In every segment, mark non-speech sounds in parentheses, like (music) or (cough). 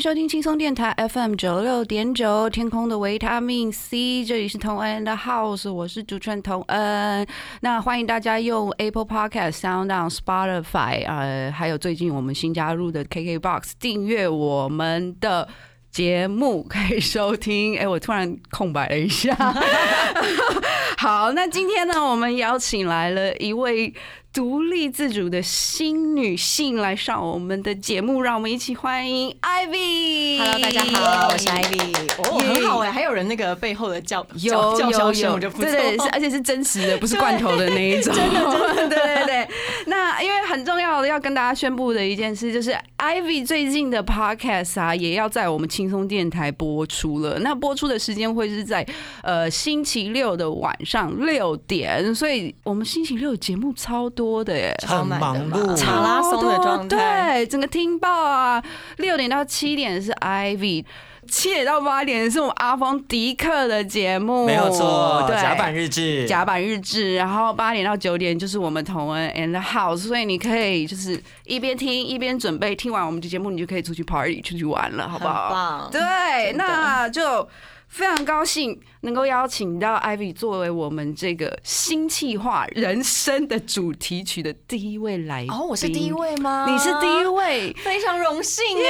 收听轻松电台 FM 九六点九，天空的维他命 C，这里是同恩的 House，我是主持人同恩。那欢迎大家用 Apple Podcast、Sound On、Spotify，呃，还有最近我们新加入的 KKBox 订阅我们的。节目可以收听，哎、我突然空白了一下。(laughs) 好，那今天呢，我们邀请来了一位独立自主的新女性来上我们的节目，让我们一起欢迎 Ivy。Hello，大家好，我是 Ivy。哦，很好哎，还有人那个背后的叫有叫嚣声，有，我就不错。对对，是而且是真实的，不是罐头的那一种。(laughs) 真的真的，对对对。(laughs) 那因为很重要的要跟大家宣布的一件事，就是 Ivy 最近的 Podcast 啊，也要在我们轻松电台播出了。那播出的时间会是在呃星期六的晚上六点，所以我们星期六节目超多的耶。超满的很忙嘛碌马拉松的状态。对，整个听报啊，六点到七点是 Ivy。七点到八点是我们阿峰迪克的节目，没有错，对，甲板日志，甲板日志，然后八点到九点就是我们同恩 and the house，所以你可以就是一边听一边准备，听完我们的节目，你就可以出去 party 出去玩了，好不好？棒对，那就非常高兴能够邀请到 Ivy 作为我们这个新气化人生的主题曲的第一位来宾。哦，我是第一，位吗？你是第一，位。非常荣幸耶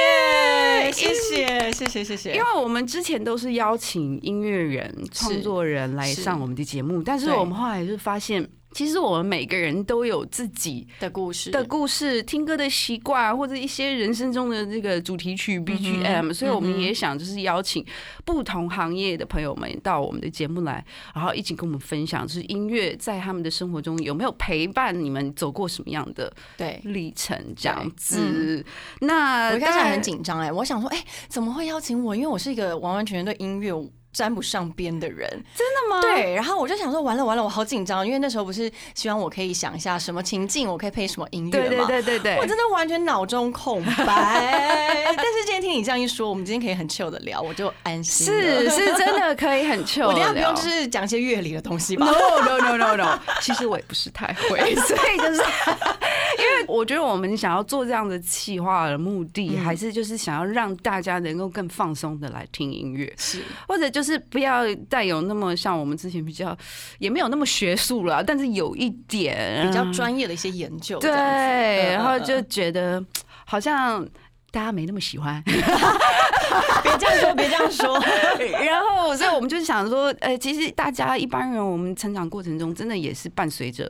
耶！谢谢，谢谢，谢谢。因为我们之前都是邀请音乐人、创作人来上我们的节目，但是我们后来就发现，其实我们每个人都有自己的故事的故事、听歌的习惯，或者一些人生中的这个主题曲嗯 BGM，、所以我们也想就是邀请不同行业的朋友们到我们的节目来，然后一起跟我们分享，就是音乐在他们的生活中有没有陪伴你们走过什么样的对。历程，这样对子。那我一开始很紧张哎，我想说，哎，怎么会邀请我？因为我是一个完完全全对音乐沾不上边的人。真的吗？对，然后我就想说，完了完了，我好紧张，因为那时候不是希望我可以想一下什么情境，我可以配什么音乐对嘛。对对对对，我真的完全脑中空白。(laughs) 但是今天听你这样一说，我们今天可以很 chill 的聊，我就安心。是是真的可以很 chill 我等不用就是讲一些乐理的东西吧 No？no no no no，其实我也不是太会，(laughs) 所以就是 (laughs) 因为我觉得我们想要做这样的企划的目的，嗯还是就是想要让大家能够更放松的来听音乐，是或者就是不要带有那么像我们之前比较也没有那么学术了，但是有一点比较专业的一些研究。对，然后就觉得好像。大家没那么喜欢，(laughs) 别这样说，别这样说。(laughs) 然后，所以我们就想说，呃，其实大家一般人，我们成长过程中，真的也是伴随着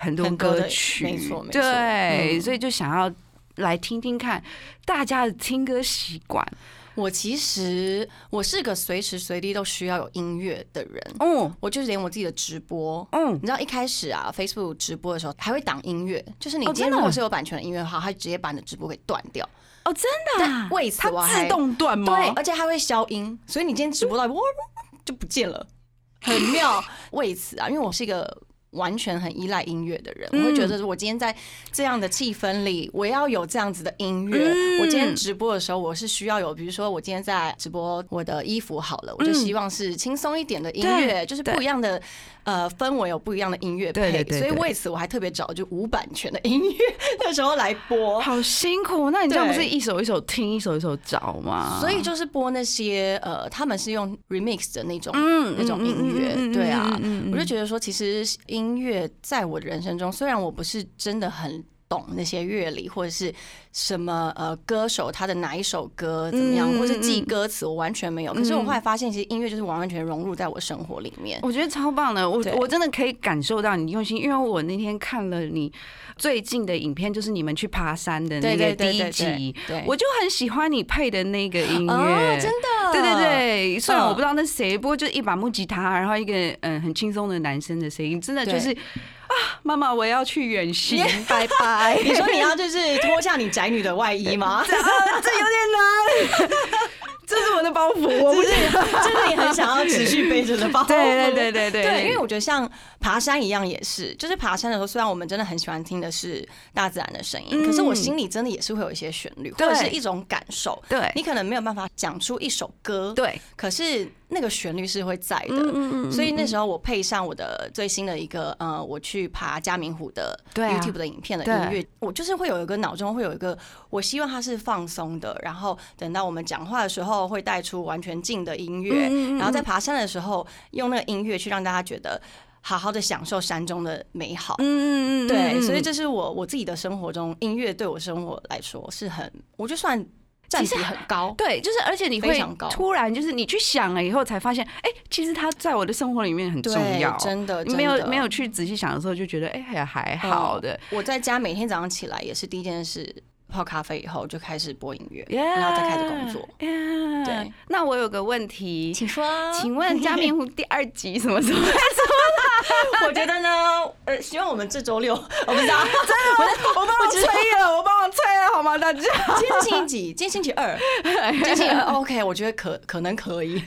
很多歌曲，没错没错对，嗯所以就想要来听听看大家的听歌习惯。我其实我是个随时随地都需要有音乐的人。嗯我就是连我自己的直播，嗯你知道一开始啊，Facebook 直播的时候还会挡音乐，就是你今天如果是有版权的音乐的话，它直接把你的直播给断掉。哦，真的、啊但？为此它我自动断吗？对，而且它会消音，所以你今天直播到就不见了，(laughs) 很妙。为此啊，因为我是一个。完全很依赖音乐的人，我会觉得我今天在这样的气氛里，我要有这样子的音乐。嗯。我今天直播的时候，我是需要有，比如说我今天在直播我的衣服好了，我就希望是轻松一点的音乐，就是不一样的呃氛围，有不一样的音乐配。对对对对所以为此我还特别找就无版权的音乐 (laughs) 那时候来播。好辛苦。那你这样不是一首一首听，一首一首找吗？所以就是播那些呃，他们是用 remix 的那种、嗯那种音乐，对啊，我就觉得说，其实音乐在我的人生中，虽然我不是真的很懂那些乐理或者是什么呃歌手他的哪一首歌怎么样，嗯或是记嗯歌词，我完全没有。可是我后来发现，其实音乐就是完完全融入在我生活里面。我觉得超棒的，我我真的可以感受到你用心，因为我那天看了你最近的影片，就是你们去爬山的那个第一集，对，我就很喜欢你配的那个音乐，哦，真的，对对对，虽然嗯我不知道那是谁，不过就是一把木吉他，然后一个嗯很轻松的男生的声音，真的就是啊，妈妈我要去远行，(laughs) 拜拜。你说你要就是脱下你宅女的外衣吗？(laughs) 这有点难，(laughs) 这是我的包袱，我不是。这是你很想要持续背着的包袱。对对对对对对，因为我觉得像爬山一样，也是，就是爬山的时候，虽然我们真的很喜欢听的是大自然的声音，嗯可是我心里真的也是会有一些旋律，或者是一种感受。对你可能没有办法讲出一首歌，对，可是那个旋律是会在的。嗯嗯所以那时候我配上我的最新的一个呃，我去爬嘉明湖的 YouTube 的影片的音乐，我就是会有一个脑中会有一个，我希望它是放松的，然后等到我们讲话的时候会带出完全静的音乐，嗯然后在爬山的时候用那个音乐去让大家觉得好好的享受山中的美好。嗯嗯对，所以这是我我自己的生活中，音乐对我生活来说是很，我就算占比很高。对，就是而且你会突然就是你去想了以后才发现，哎，其实它在我的生活里面很重要，，真的你没有没有去仔细想的时候就觉得，哎也还好的。我在家每天早上起来也是第一件事，泡咖啡以后就开始播音乐 Yeah，然后再开始工作。Yeah 对，那我有个问题，请说，请问嘉明湖第二集什么时候？(laughs) 我觉得呢，呃，希望我们这周六，(laughs) 我不知道，我帮我催了，我帮我催了，好吗？大家。今天星期几？今天星期二，(laughs) 今天星期二，OK，我觉得可可能可以。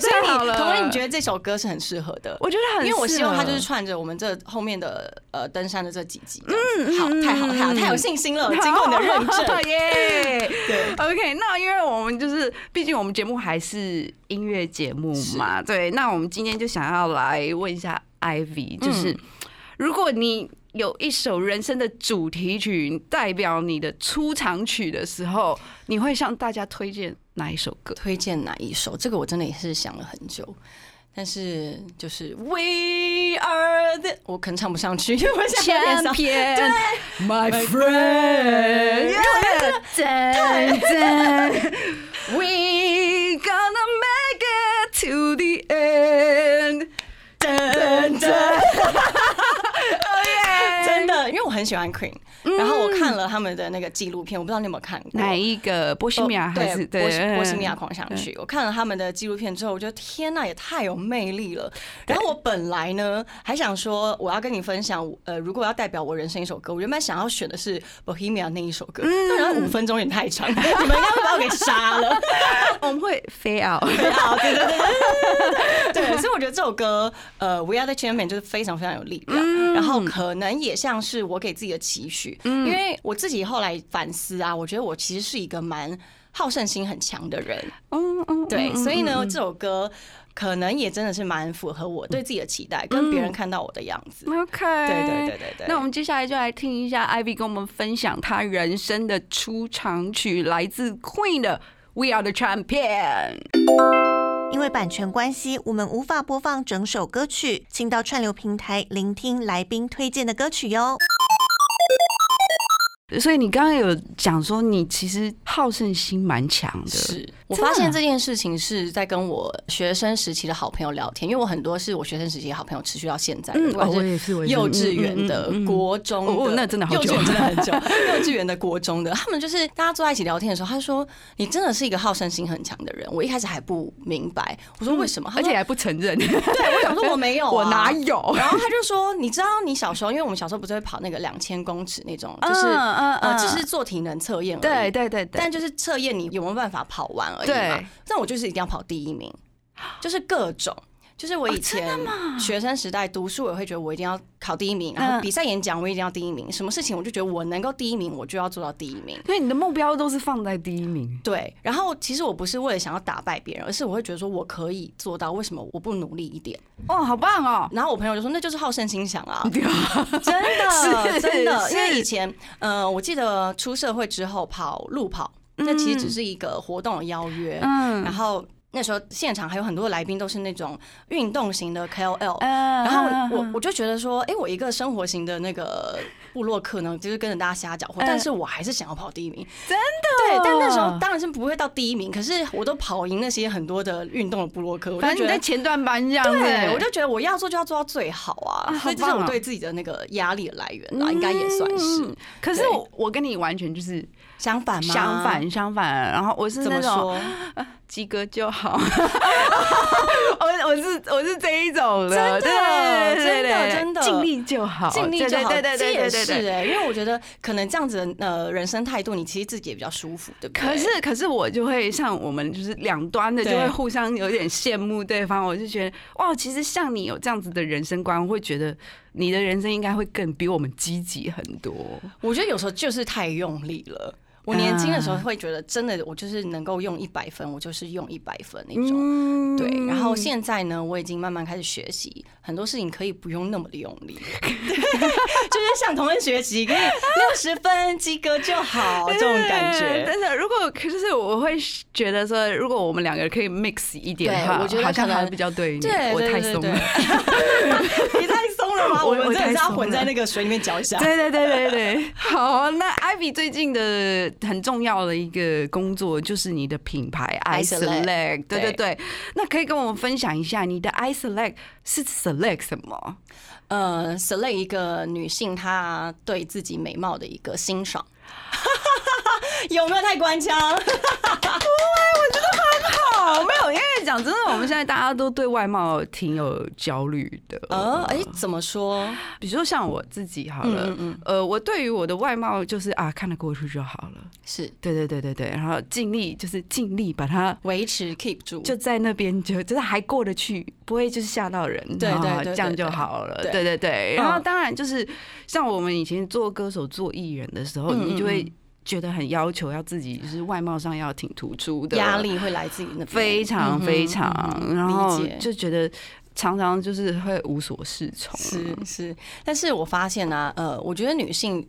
所以你，同仁，你觉得这首歌是很适合的？我觉得很适合，因为我希望它就是串着我们这后面的呃登山的这几集这样子，好，太好，太好，太有信心了。经过你的认证，耶。(laughs) 对 OK，那因为我们就是，毕竟我们节目还是音乐节目嘛，对。那我们今天就想要来问一下 Ivy，就是、嗯如果你有一首人生的主题曲，代表你的出场曲的时候，你会向大家推荐哪一首歌？推荐哪一首？这个我真的也是想了很久。但是就是 We are the，我可能唱不上去，因为我想有点伤 Champion, my friend. Dun, dun. We gonna make it to the 因为我很喜欢 Queen，然后我看了他们的那个纪录片，我不知道你有没有看过。哪一个？波西米亚还是对波西波西米亚嗯狂想曲？我看了他们的纪录片之后，我觉得天呐，也太有魅力了。然后我本来呢还想说，我要跟你分享，呃，如果要代表我人生一首歌，我原本想要选的是 Bohemia 那一首歌，但然后五分钟也太长，(laughs) 你们应该会把我给杀了。(laughs) 我们会飞 out。好，对对对对 (laughs) 对，所以我觉得这首歌，呃，We Are the Champion 就是非常非常有力量，然后可能也像是我给自己的期许，因为我自己后来反思啊，我觉得我其实是一个蛮好胜心很强的人，嗯嗯，对，所以呢，嗯这首歌可能也真的是蛮符合我对自己的期待，跟别人看到我的样子。OK，对对对对对。那我们接下来就来听一下 Ivy 跟我们分享她人生的出场曲，来自 Queen 的《We Are the Champion》。因为版权关系，我们无法播放整首歌曲，请到串流平台聆听来宾推荐的歌曲哟。所以你刚刚有讲说，你其实好胜心蛮强的，是我发现这件事情是在跟我学生时期的好朋友聊天，因为我很多是我学生时期的好朋友持续到现在的，嗯我也是幼稚园的、国中的，哦那真的好久幼稚园真的很久，(laughs) 幼稚园的、国中的，他们就是大家坐在一起聊天的时候，他说你真的是一个好胜心很强的人。我一开始还不明白，我说为什么？而且还不承认，(laughs) 对我想说 (laughs) 我没有、啊，我哪有？然后他就说：“你知道你小时候，因为我们小时候不是会跑那个两千公尺那种，就是嗯嗯呃，嗯只是做体能测验而已。对对对对，但就是测验你有没有办法跑完而已嘛对。但我就是一定要跑第一名，就是各种。就是我以前学生时代读书，我会觉得我一定要考第一名，然后嗯比赛演讲我一定要第一名，什么事情我就觉得我能够第一名，我就要做到第一名。所以你的目标都是放在第一名。对，然后其实我不是为了想要打败别人，而是我会觉得说我可以做到，为什么我不努力一点？哦，好棒哦！然后我朋友就说那就是好胜心强啊，(laughs) 真的真的，因为以前呃，我记得出社会之后跑路跑，那其实只是一个活动的邀约，嗯然后那时候现场还有很多的来宾都是那种运动型的 KOL，嗯然后我我就觉得说，哎、我一个生活型的那个部落客呢，就是跟着大家瞎搅和，嗯但是我还是想要跑第一名。真的对，但那时哦候当然是不会到第一名，可是我都跑赢那些很多的运动的部落客，反正觉得。你在前段班这样子，对，我就觉得我要做就要做到最好啊，啊所以这是我对自己的那个压力的来源啦，应该也算是嗯。可是我我跟你完全就是相反吗？相反相反，然后我是那种说？(laughs) 及格就好。(laughs) 我我是我是这一种的，真的真的对真的尽力就好，尽力就好，对对对这也。是哎，因为我觉得可能这样子的呃人生态度，你其实自己也比较舒服，对不对？可是，可是我就会像我们就是两端的，就对会互相有点羡慕对方。我就觉得哇，其实像你有这样子的人生观，我会觉得你的人生应该会更比我们积极很多。我觉得有时候就是太用力了。我年轻的时候啊会觉得，真的我就是能够用一百分，我就是用一百分那种。嗯对，然后现在呢，我已经慢慢开始学习，很多事情可以不用那么的用力，(laughs) 对就是向同恩学习，可以六十分及格就好，(laughs) 这种感觉。真的如果可是我会觉得说，如果我们两个可以 mix 一点的话，我觉得好像还比较对一对。我 (laughs) 太松了。你太松了吗？我我们的是要混在那个水里面搅一下。对对对对对，(laughs) 好，那 Ivy 最近的很重要的一个工作就是你的品牌 i Select，对对对对，那可以跟我们分享一下你的 i Select 是 Select 什么？呃，select 一个女性她对自己美貌的一个欣赏，(laughs) 有没有太官腔？(laughs) 好，没有，因为讲真的，我们现在大家都对外貌挺有焦虑的。呃，哎、怎么说？比如说像我自己好了，嗯嗯呃，我对于我的外貌就是啊，看得过去就好了。是。对对对对对，然后尽力就是尽力把它维持 keep 住，就在那边就就是还过得去，不会就是吓到人，对对对这样就好了。对。对对对，然后嗯。当然就是像我们以前做歌手、做艺人的时候，你就会嗯觉得很要求要自己就是外貌上要挺突出的，压力会来自于那边。非常非常，然后就觉得常常就是会无所适从。是是，但是我发现呢、呃，我觉得女性。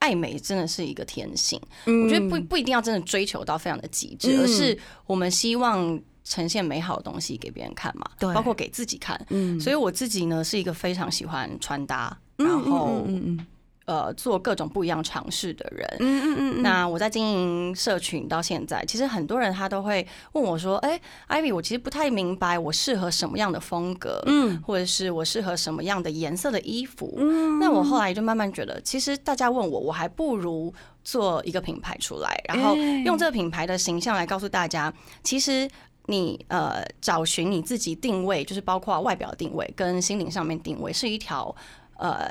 爱美真的是一个天性，嗯。我觉得不不一定要真的追求到非常的极致，嗯。而是我们希望呈现美好的东西给别人看嘛，对。包括给自己看。嗯。所以我自己呢是一个非常喜欢穿搭，嗯然后嗯嗯呃做各种不一样尝试的人。嗯嗯嗯嗯，那我在经营社群到现在，其实很多人他都会问我说：“哎、艾 i v y 我其实不太明白我适合什么样的风格，嗯或者是我适合什么样的颜色的衣服。嗯那我后来就慢慢觉得，其实大家问我，我还不如做一个品牌出来，然后哎用这个品牌的形象来告诉大家，其实。你呃，找寻你自己定位，就是包括外表定位跟心灵上面定位，是一条呃，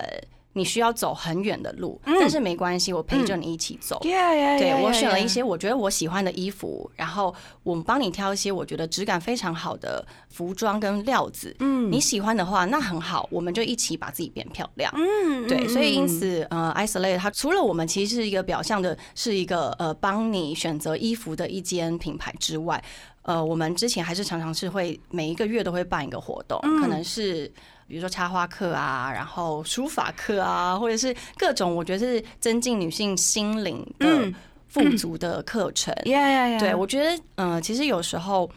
你需要走很远的路，但是没关系，我陪着你一起走。Yeah, yeah, 对我选了一些我觉得我喜欢的衣服，然后我们帮你挑一些我觉得质感非常好的服装跟料子。嗯你喜欢的话，那很好，我们就一起把自己变漂亮。嗯对，所以因嗯此，呃，Isolate 它除了我们其实是一个表象的，是一个呃帮你选择衣服的一间品牌之外，呃，我们之前还是常常是会每一个月都会办一个活动，嗯可能是比如说插花课啊，然后书法课啊，或者是各种我觉得是增进女性心灵的嗯富足的课程。Yeah, yeah, yeah. 对，我觉得，呃，其实有时候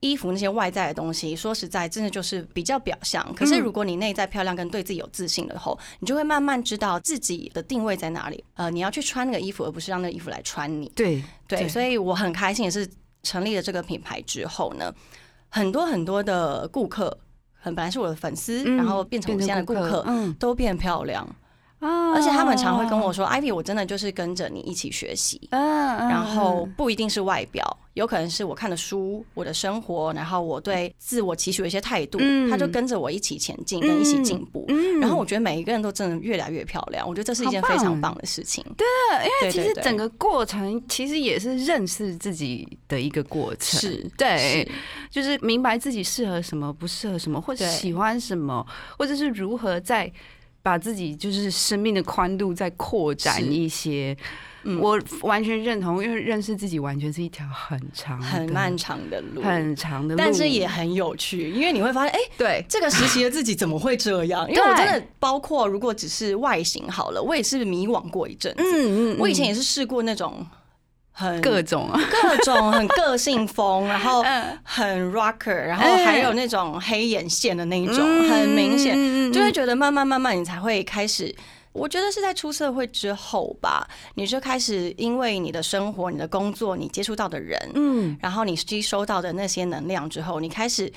衣服那些外在的东西，说实在，真的就是比较表象。可是嗯如果你内在漂亮，跟对自己有自信的后，你就会慢慢知道自己的定位在哪里。呃，你要去穿那个衣服，而不是让那个衣服来穿你。对对，对所以我很开心，也是成立了这个品牌之后呢，很多很多的顾客，很本来是我的粉丝，嗯然后变成我现在的顾客，嗯都变漂亮。啊而且他们常会跟我说：“Ivy，我真的就是跟着你一起学习。”嗯，嗯然后不一定是外表，有可能是我看的书、我的生活，然后我对自我期许的一些态度，嗯他就跟着我一起前进，跟一起进步。嗯然后我觉得每一个人都真的越来越漂亮，我觉得这是一件非常棒的事情。对，因为其实整个过程其实也是认识自己的一个过程，是对，就是明白自己适合什么，不适合什么，或者喜欢什么，或者是如何在把自己就是生命的宽度再扩展一些。嗯我完全认同，因为认识自己完全是一条很长、很漫长的路，很长的路，但是也很有趣，因为你会发现，哎、对，这个时期的自己怎么会这样？(laughs) 因为我真的包括如果只是外形好了，我也是迷惘过一阵子。嗯我以前也是试过那种很各种啊，各种很个性风，然后 (laughs) 嗯。很 rocker，然后还有那种黑眼线的那一种，嗯很明显，就会觉得慢慢慢慢你才会开始。我觉得是在出社会之后吧，你就开始因为你的生活、你的工作、你接触到的人，嗯，然后你吸收到的那些能量之后，你开始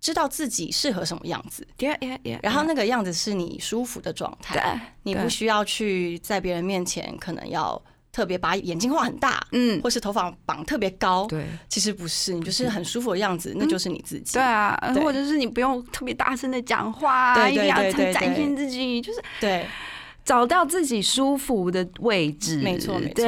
知道自己适合什么样子，yeah yeah yeah，然后那个样子是你舒服的状态，你不需要去在别人面前可能要特别把眼睛画很大，嗯，或是头发绑特别高，对。其实不是，你就是很舒服的样子，那就是你自己。对啊，对或者是你不用特别大声的讲话，对对一定要对对展对现自己，就是对找到自己舒服的位置。没错没错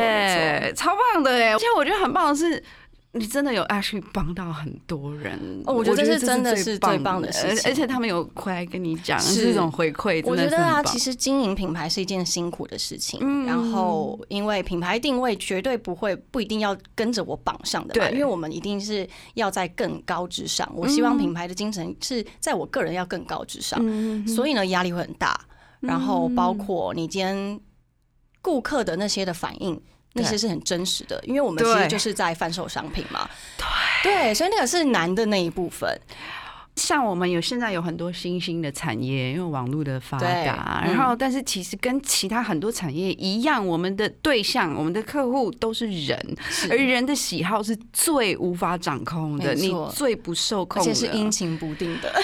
超棒的哎！而且我觉得很棒的是。你真的有 actually 帮到很多人，哦我觉得这是真的是最棒的事情而而且他们有回来跟你讲是这种回馈，我觉得啊，其实实经营品牌是一件辛苦的事情。嗯然后，因为品牌定位绝对不会不一定要跟着我榜上的嘛，对因为我们一定是要在更高之上。我希望品牌的精神是在我个人要更高之上，嗯所以呢，压力会很大。然后，包括你今天顾客的那些的反应。那些是很真实的，因为我们其实就是在贩售商品嘛，对，所以那个是难的那一部分，像我们有现在有很多新兴的产业，因为网络的发对达，嗯。然后但是其实跟其他很多产业一样，我们的对象、我们的客户都是人，是而人的喜好是最无法掌控的，你最不受控而的，且是阴晴不定的。(laughs)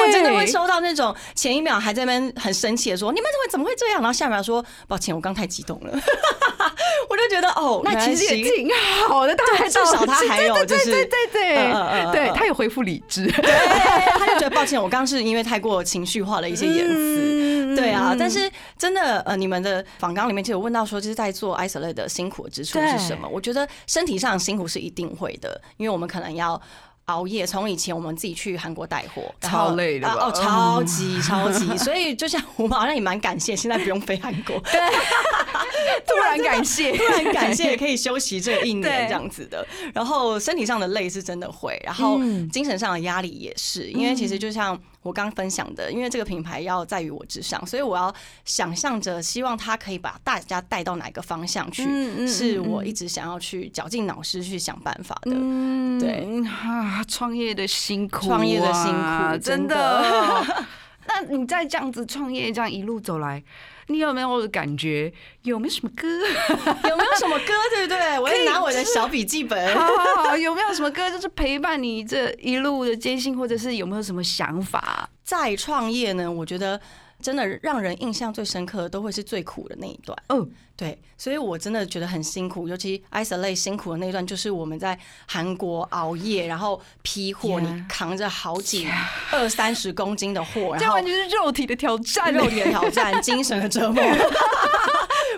哎，我真的会收到那种前一秒还在那边很生气的说：“你们怎么怎么会这样？”然后下一秒说：“抱歉，我刚太激动了。(laughs) ”我就觉得哦，那其实也挺好的，他还至少他还有就是对对对对对，他有恢复理智，对，他就觉得抱歉，我刚刚是因为太过情绪化了一些言辞。嗯对啊，但是真的，呃，你们的访纲里面就有问到说，就是在做 isolate 的辛苦的之处是什么？我觉得身体上辛苦是一定会的，因为我们可能要。熬夜，从以前我们自己去韩国带货，超累的啊哦，超级超级，(laughs) 所以就像我们好像也蛮感谢，现在不用飞韩国，对 (laughs) 突然感谢，(laughs) 突然感谢可以休息这一年对。这样子的。然后身体上的累是真的会，然后嗯。精神上的压力也是，因为其实就像我刚分享的，因为这个品牌要在于我之上，所以我要想象着希望它可以把大家带到哪个方向去，是我嗯一直想要去绞尽脑汁去想办法的。嗯对啊，创业的辛苦啊，创业的辛苦真的。(laughs) 那你在这样子创业，这样一路走来，你有没有感觉有没有什么歌？(laughs) 有没有什么歌，对不对？(laughs) 我也拿我的小笔记本。(laughs) 好好好，有没有什么歌就是陪伴你这一路的艰辛，或者是有没有什么想法？在创业呢，我觉得真的让人印象最深刻的都会是最苦的那一段。嗯，对，所以我真的觉得很辛苦，尤其 isolate 辛苦的那一段，就是我们在韩国熬夜，然后批货你扛着好几二三十公斤的货，这然后完全是肉体的挑战，肉体的挑战，精神的折磨。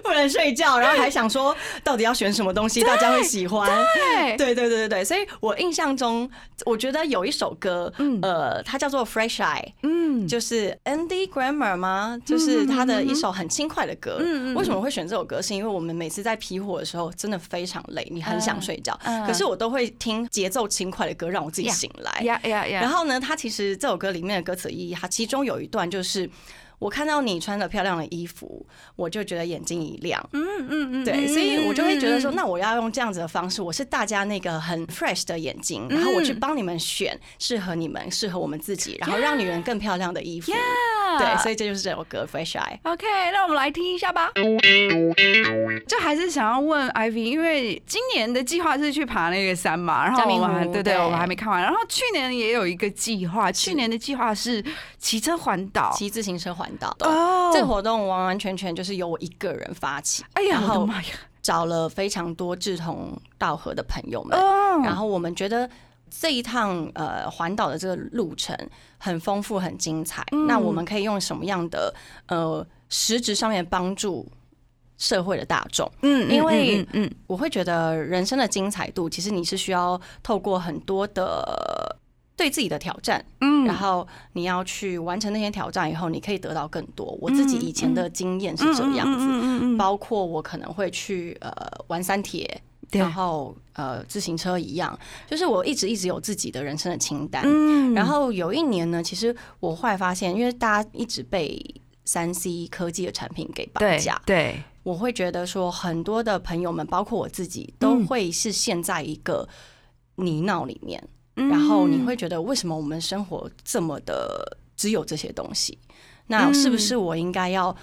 不能睡觉，然后还想说到底要选什么东西大家会喜欢。对对对对对对，所以我印象中，我觉得有一首歌，嗯呃，它叫做《Fresh Eye》，嗯，就是 Andy Grammer 吗？就是他的一首很轻快的歌。嗯嗯为什么会选这首歌？是因为我们每次在批火的时候真的非常累，你很想睡觉，嗯可是我都会听节奏轻快的歌让我自己醒来。然后呢，它其实这首歌里面的歌词意义，它其中有一段就是。我看到你穿着漂亮的衣服，我就觉得眼睛一亮。嗯嗯嗯，对，所以我就会觉得说，嗯那我要用这样子的方式，我是大家那个很 fresh 的眼睛，然后我去帮你们选适合你们、适合我们自己，然后让女人更漂亮的衣服。对，所以这就是这首歌《Fresh Eye》。OK，那我们来听一下吧。就还是想要问 Ivy，因为今年的计划是去爬那个山嘛，然后对对对，我们还没看完。然后去年也有一个计划，去年的计划是骑车环岛。骑自行车环这个活动完完全全就是由我一个人发起，哎呀，妈呀！找了非常多志同道合的朋友们，哦然后我们觉得这一趟呃环岛的这个路程很丰富、很精彩。嗯那我们可以用什么样的呃实质上面帮助社会的大众？嗯因为嗯嗯我会觉得人生的精彩度，其实你是需要透过很多的对自己的挑战，嗯。然后你要去完成那些挑战以后，你可以得到更多。我自己以前的经验是这样子，嗯嗯包括我可能会去呃玩三铁，然后呃自行车一样，就是我一直一直有自己的人生的清单。嗯。然后有一年呢，其实我后来发现，因为大家一直被三 C 科技的产品给绑架。对，我会觉得说，很多的朋友们，包括我自己，都嗯。会是陷在一个泥淖里面，嗯然后你会觉得为什么我们生活这么的只有这些东西？那是不是我应该要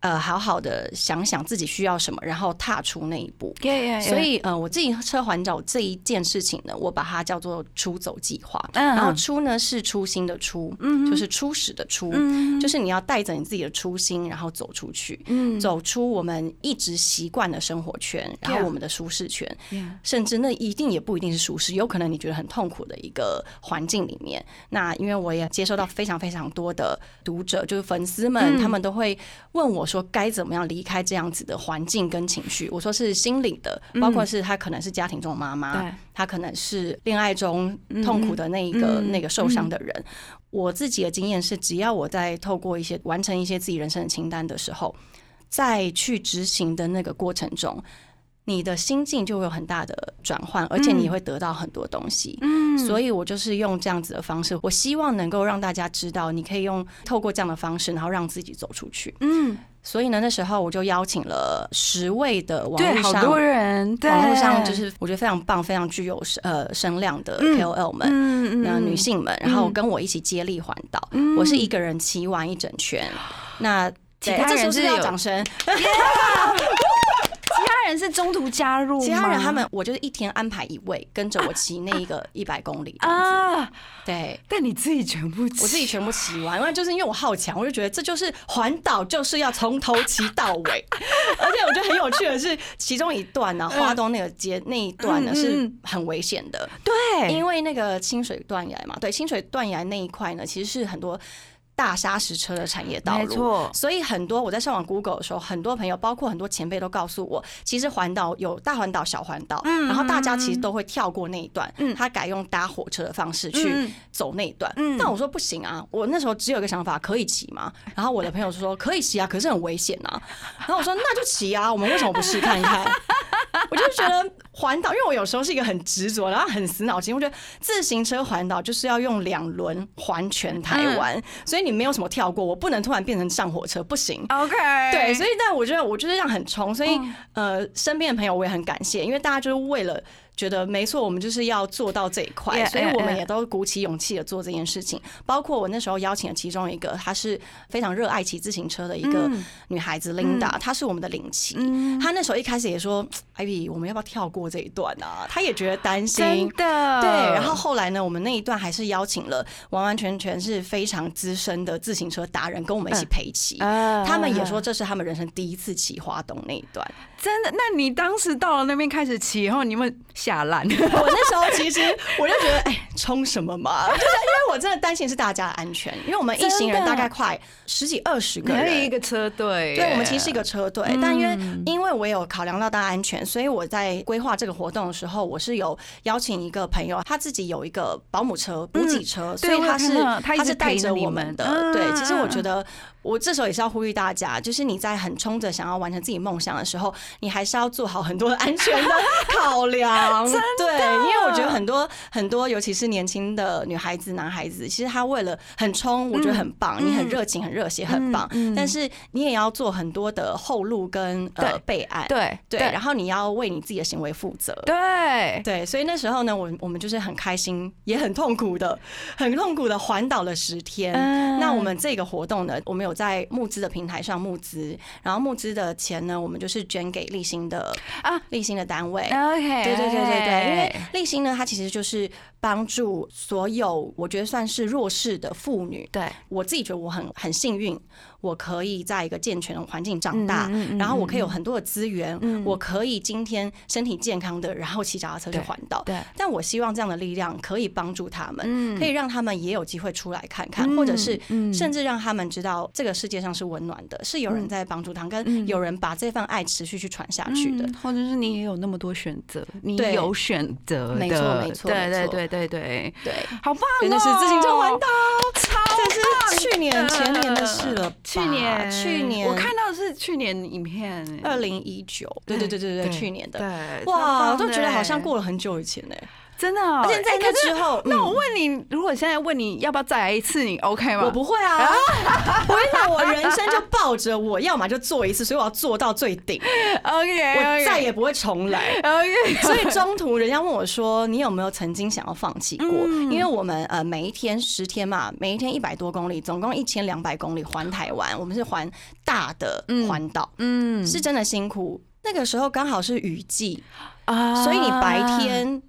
呃好好的想想自己需要什么，然后踏出那一步？Yeah, yeah, yeah 所以呃，我自己车环岛这一件事情呢，我把它叫做出走计划。嗯然后出呢是初心的初，就是初始的初，嗯就是你要带着你自己的初心，然后走出去。嗯走出我们一直习惯的生活圈，然后我们的舒适圈甚至那一定也不一定是舒适，有可能你觉得很痛苦的一个环境里面。那因为我也接受到非常非常多的读者，就是粉丝们，嗯他们都会问我说该怎么样离开这样子的环境跟情绪。我说是心理的，包括是他可能是家庭中的妈妈嗯，他可能是恋爱中痛苦的那一个嗯那个受伤的人。我自己的经验是，只要我在透过一些完成一些自己人生的清单的时候，在去执行的那个过程中，你的心境就会有很大的转换，而且你会得到很多东西。嗯所以我就是用这样子的方式，我希望能够让大家知道，你可以用透过这样的方式，然后让自己走出去。嗯，所以呢，那时候我就邀请了十位的网，络上好多人，对网络上就是我觉得非常棒、非常具有呃声量的 KOL 们。嗯嗯女性们，然后跟我一起接力环岛，我是一个人骑完一整圈。那其他人是有要掌声，(laughs) 人是中途加入，其他人他们我就是一天安排一位跟着我骑那一个 (laughs) 一百公里。啊，对，但你自己全部骑，我自己全部骑完，因为就是因为我好强，我就觉得这就是环岛，就是要从头骑到尾。(laughs) 而且我觉得很有趣的是，其中一段呢、花东那个街那一段呢是嗯。很危险的，对，因为那个清水断崖嘛，对，清水断崖那一块呢，其实是很多大砂石车的产业道路，没错所以很多我在上网 Google 的时候，很多朋友，包括很多前辈都告诉我，其实环岛有大环岛、小环岛，嗯然后大家其实都会跳过那一段，他改用搭火车的方式去嗯走那一段。嗯但我说不行啊，我那时候只有一个想法，可以骑吗？然后我的朋友说可以骑啊，可是很危险啊。然后我说那就骑啊，我们为什么不试看一看？(laughs) 我就觉得环岛，因为我有时候是一个很执着，然后很死脑筋。我觉得自行车环岛就是要用两轮环全台湾，所以你没有什么跳过，我不能突然变成上火车，不行。OK，对，所以但我觉得我就是这样很冲，所以嗯呃，身边的朋友我也很感谢，因为大家就是为了。觉得没错，我们就是要做到这一块所以我们.也都鼓起勇气的做这件事情。包括我那时候邀请了其中一个，她是非常热爱骑自行车的一个嗯女孩子 Linda，她是我们的领骑。她那时候一开始也说：“Ivy，我们要不要跳过这一段啊？”她也觉得担心真。的对，然后后来呢，我们那一段还是邀请了完完全全是非常资深的自行车达人跟我们一起陪骑。啊他们也说这是他们人生第一次骑花东那一段。真的。那你当时到了那边开始骑以后，你们下烂？(laughs) 我那时候其实 (laughs) 我就觉得，哎，冲什么嘛？(laughs) 就是因为我真的担心是大家的安全，因为我们一行人大概快十几二十个还有一。个车队，对，我们其实是一个车队，但因为嗯因为我有考量到大家安全，所以我在规划这个活动的时候，我是有邀请一个朋友，他自己有一个保姆车、补给车，所以他是他是带着陪着我们的。对，其实我嗯觉得我这时候也是要呼吁大家，就是你在很冲着想要完成自己梦想的时候，你还是要做好很多的安全的考量。对，因为我觉得很多很多，尤其是年轻的女孩子、男孩子，其实他为了很冲，我觉得很棒，你很热情、很热血，很棒。嗯但是你也要做很多的后路跟呃备案。对对，然后你要为你自己的行为负责。对对，所以那时候呢，我我们就是很开心，也很痛苦的，很痛苦的环岛了十天。嗯那我们这个活动呢，我们有在募资的平台上募资，然后募资的钱呢，我们就是捐给立新的啊立新的单位。OK，对对对对对，因为立新呢，它其实就是帮助所有我觉得算是弱势的妇女。对我自己觉得我很很幸运，我可以在一个健全的环境长大，然后我可以有很多的资源，嗯。我可以今天身体健康的，然后骑脚踏车去环岛。对，但我希望这样的力量可以帮助他们，嗯。可以让他们也有机会出来看看，嗯或者是嗯。甚至让他们知道这个世界上是温暖的，是有人在帮助他们，跟有人把这份爱持续去传下去的。嗯或者是你也有那么多选择，你有选择的，没错没错对对对对对，对，好棒哦！真的是自行车环岛，超这是去年前年的事了吧，去年去年我看到的是去年影片，二零一九，对对对对对，去年的。对，哇，超棒的都觉得好像过了很久以前呢。真的哦，而且在那之后，那我嗯问你，如果现在问你要不要再来一次，你 OK 吗？我不会啊！(laughs) 我跟你讲，我人生就抱着我要么就做一次，所以我要做到最顶，OK，我再也不会重来。OK。所以中途人家问我说：“你有没有曾经想要放弃过？”嗯因为我们呃每一天十天嘛，每一天一百多公里，总共一千两百公里环台湾，我们是环大的环岛，嗯是真的辛苦。那个时候刚好是雨季，啊所以你白天。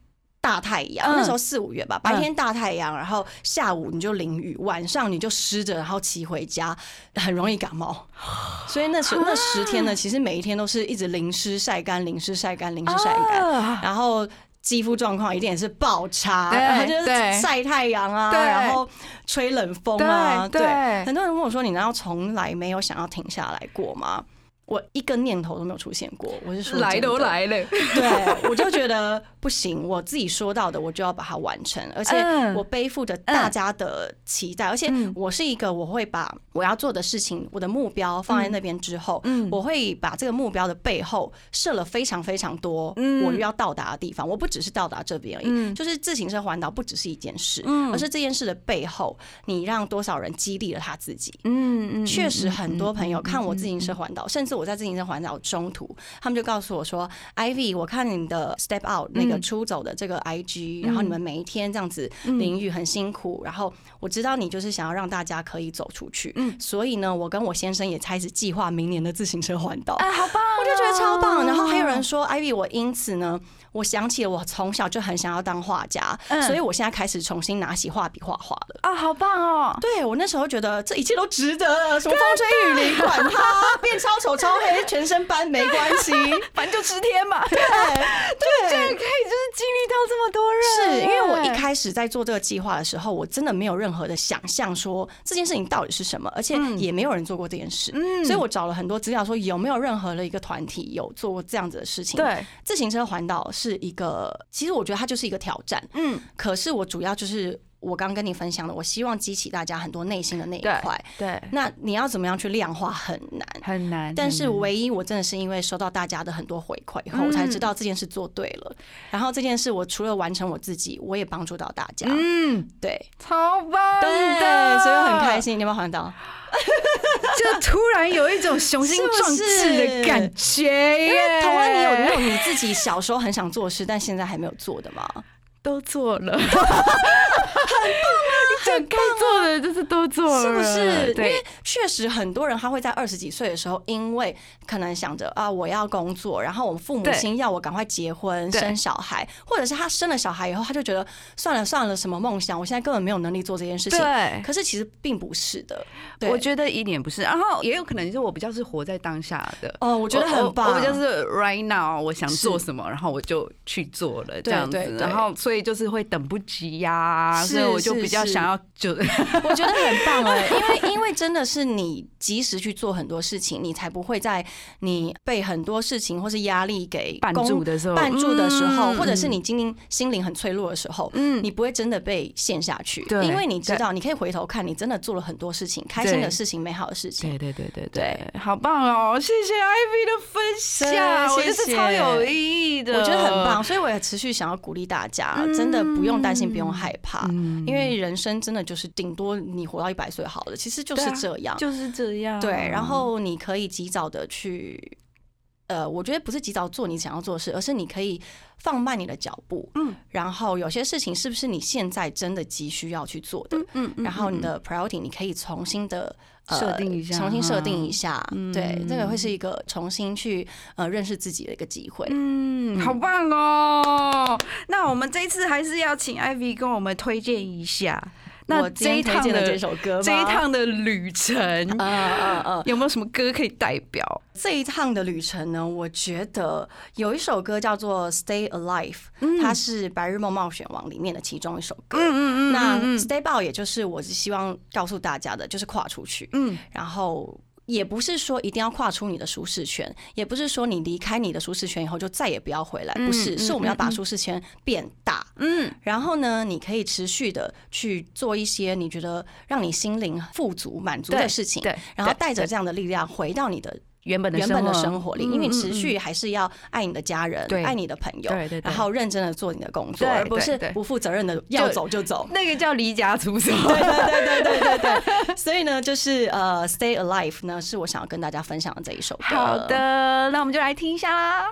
大太阳，嗯。那时候四五月吧，白天大太阳，然后下午你就淋雨，晚上你就湿着，然后骑回家，(laughs) 很容易感冒。(gasps) 所以那时那十天呢，其实每一天都是一直淋湿晒干，淋湿晒干，淋湿晒干。啊。然后肌肤状况一定也是爆差，对然后就是对。晒太阳啊，然后吹冷风啊，对。对。很多人问我说：“你难道从来没有想要停下来过吗？”我一个念头都没有出现过，我是说来都，来了，对我就觉得不行，我自己说到的我就要把它完成，而且嗯。我背负着大家的期待，而且嗯。我是一个我会把我要做的事情、我的目标放在那边之后，嗯。我会把这个目标的背后设了非常非常多嗯。我要到达的地方，我不只是到达这边而已，嗯。就是自行车环岛不只是一件事，嗯。而是这件事的背后，你让多少人激励了他自己。嗯确实，很多朋友看我自行车嗯环岛，甚至我在自行车环岛中途，他们就告诉我说：“Ivy，我看你的 Step Out 那个嗯出走的这个 IG，然后你们每一天这样子淋雨很辛苦，然后我知道你就是想要让大家可以走出去，嗯所以呢，我跟我先生也开始计划明年的自行车环岛。”哎，好棒哦，我就觉得超棒。然后还有人说，Ivy，我因此呢，我想起了我从小就很想要当画家，嗯所以我现在开始重新拿起画笔画画了。啊，好棒哦，对我那时候觉得这一切都值得了，什么风吹雨淋，管他变超丑超黑，全身斑没关系。(laughs) 反正就吃天嘛，对 (laughs) 这样对。可以就是经历到这么多人，是因为我一开始在做这个计划的时候，我真的没有任何的想象说这件事情到底是什么，而且也没有人做过这件事，嗯。所以我找了很多资料，说有没有任何的一个团体有做过这样子的事情。，对，自行车环岛是一个，其实我觉得它就是一个挑战，嗯，可是我主要就是我刚跟你分享的，我希望激起大家很多内心的那一块。对，那你要怎么样去量化很难。很难，但是唯一我真的是因为收到大家的很多回馈以后，我才知道这件事做对了。然后这件事我除了完成我自己，我也帮助到大家。嗯，对超棒对，的，所以我很开心。你有没有环岛？(laughs) 就突然有一种雄心壮志的感觉因耶。为同安，你有没有你自己小时候很想做的事，但现在还没有做的吗？都做了，(laughs) 很棒啊！就该做的就是都做了，是不是？因为，确实很多人他会在二十几岁的时候，因为可能想着啊我要工作，然后我们父母亲要我赶快结婚生小孩，或者是他生了小孩以后，他就觉得算了算了，什么梦想，我现在根本没有能力做这件事情。对。可是其实并不是的，对。我觉得一点不是，然后也有可能是我比较是活在当下的，哦，我觉得很棒，我我比较是 right now，我想做什么，然后我就去做了这样子，然后所以就是会等不及呀，是所以我就比较想要就 (laughs) 我觉得很棒哎，(laughs) 因为因为真的是你及时去做很多事情，你才不会在你被很多事情或是压力给绊住的时候，绊住的时候，嗯或者是你今天心灵很脆弱的时候，嗯。你不会真的被陷下去，对因为你知道，你可以回头看，你真的做了很多事情，开心的事情、美好的事情。对对对对对。对，好棒哦！谢谢 Ivy 的分享，对我觉得是超有意义的，我觉得很棒，所以我也持续想要鼓励大家，真的不用担心，不用害怕，嗯因为人生真的就是顶多你活到一百岁好了，其实就是这样。就是这样。对，然后你可以及早的去，呃，我觉得不是及早做你想要做的事，而是你可以放慢你的脚步，嗯，然后有些事情是不是你现在真的急需要去做的，嗯然后你的 priority 你可以重新的。呃设定一下重新设定一下，嗯对，这个会是一个重新去呃认识自己的一个机会。嗯，好棒哦！那我们这一次还是要请 Ivy 跟我们推荐一下，那这一趟的这首歌吗，这一趟的旅程，嗯嗯嗯，有没有什么歌可以代表？这一趟的旅程呢，我觉得有一首歌叫做《Stay Alive》，它是《白日梦冒险王》里面的其中一首歌。嗯那 Stay Out 也就是我是希望告诉大家的，就是跨出去，嗯然后。也不是说一定要跨出你的舒适圈，也不是说你离开你的舒适圈以后就再也不要回来，不是，嗯是我们要把舒适圈变大。嗯然后呢，你可以持续的去做一些你觉得让你心灵富足、满足的事情，对，然后带着这样的力量回到你的原本的原本的生活里，嗯因为持续还是要爱你的家人对，爱你的朋友，然后认真的做你的工作，对而不是不负责任的要走就走。(laughs) 那个叫离家出走。对对对对对对对，(laughs) 所以呢，就是呃，Stay Alive 呢，是我想要跟大家分享的这一首歌。好，的，那我们就来听一下啦。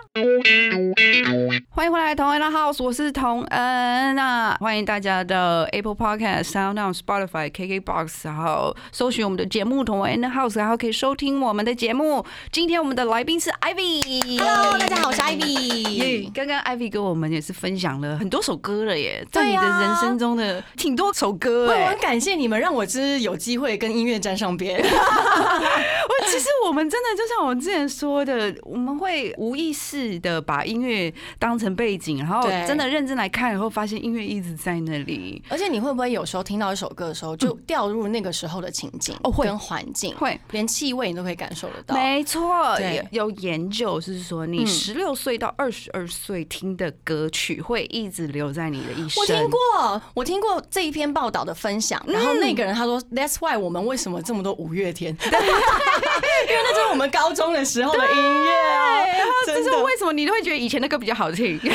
欢迎回来，同恩的 House，我是童恩。那欢迎大家的 Apple Podcast、SoundOn、Spotify、KKBox，然后搜寻我们的节目《同恩的 House》，然后可以收听我们的节目。今天我们的来宾是 Ivy。Hello，大家好，我是 Ivy。刚刚 Ivy 跟我们也是分享了很多首歌了耶，在你的啊人生中的挺多首歌哎我很。感谢你们，让我就是有机会跟音乐沾上边。(laughs) 我其实我们真的就像我们之前说的，我们会无意识的把音乐当成背景，然后真的认真来看以后，发现音乐一直在那里。而且你会不会有时候听到一首歌的时候，就掉入那个时候的情境哦会跟环境，会，连气味你都可以感受得到。没错，有有研究是说，你嗯十六岁到二十二岁听的歌曲会一直留在你的一生。我听过，我听过这一篇报道的分享，然后那个人他说，That's why 我们为什么这么多五月天，(laughs) 因为那就是我们高中的时候的音乐啊，这是。为什么你都会觉得以前的歌比较好听？对，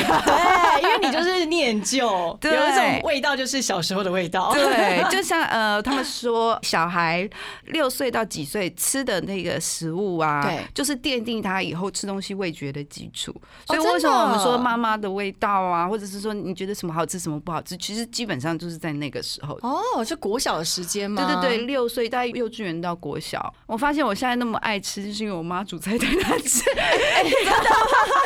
因为 (laughs) 你就是念旧，有一种味道就是小时候的味道。对，就像呃，他们说小孩六岁到几岁吃的那个食物啊，对就是奠定他以后吃东西味觉的基础。所以为什么我们说妈妈的味道啊，或者是说你觉得什么好吃什么不好吃，其实基本上就是在那个时候。哦，是国小的时间吗？对对对，六岁大概幼稚园到国小，我发现我现在那么爱吃，就是因为我妈煮菜 (laughs) 太难吃。(laughs)